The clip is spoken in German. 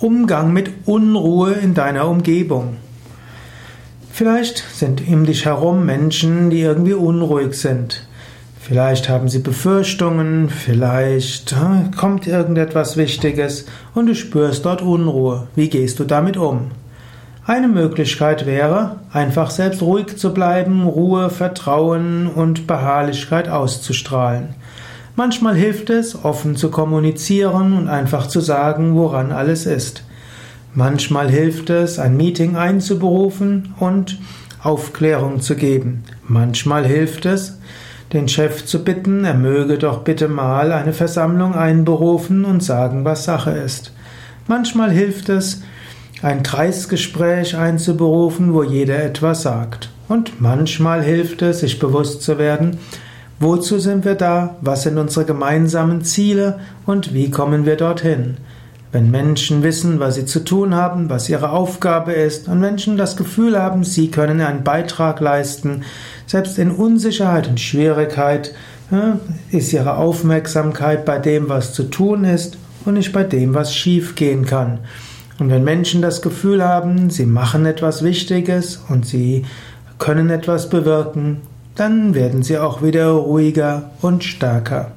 Umgang mit Unruhe in deiner Umgebung. Vielleicht sind um dich herum Menschen, die irgendwie unruhig sind. Vielleicht haben sie Befürchtungen, vielleicht kommt irgendetwas Wichtiges und du spürst dort Unruhe. Wie gehst du damit um? Eine Möglichkeit wäre, einfach selbst ruhig zu bleiben, Ruhe, Vertrauen und Beharrlichkeit auszustrahlen. Manchmal hilft es, offen zu kommunizieren und einfach zu sagen, woran alles ist. Manchmal hilft es, ein Meeting einzuberufen und Aufklärung zu geben. Manchmal hilft es, den Chef zu bitten, er möge doch bitte mal eine Versammlung einberufen und sagen, was Sache ist. Manchmal hilft es, ein Kreisgespräch einzuberufen, wo jeder etwas sagt. Und manchmal hilft es, sich bewusst zu werden, Wozu sind wir da? Was sind unsere gemeinsamen Ziele? Und wie kommen wir dorthin? Wenn Menschen wissen, was sie zu tun haben, was ihre Aufgabe ist, und Menschen das Gefühl haben, sie können einen Beitrag leisten, selbst in Unsicherheit und Schwierigkeit, ist ihre Aufmerksamkeit bei dem, was zu tun ist, und nicht bei dem, was schief gehen kann. Und wenn Menschen das Gefühl haben, sie machen etwas Wichtiges und sie können etwas bewirken, dann werden sie auch wieder ruhiger und stärker.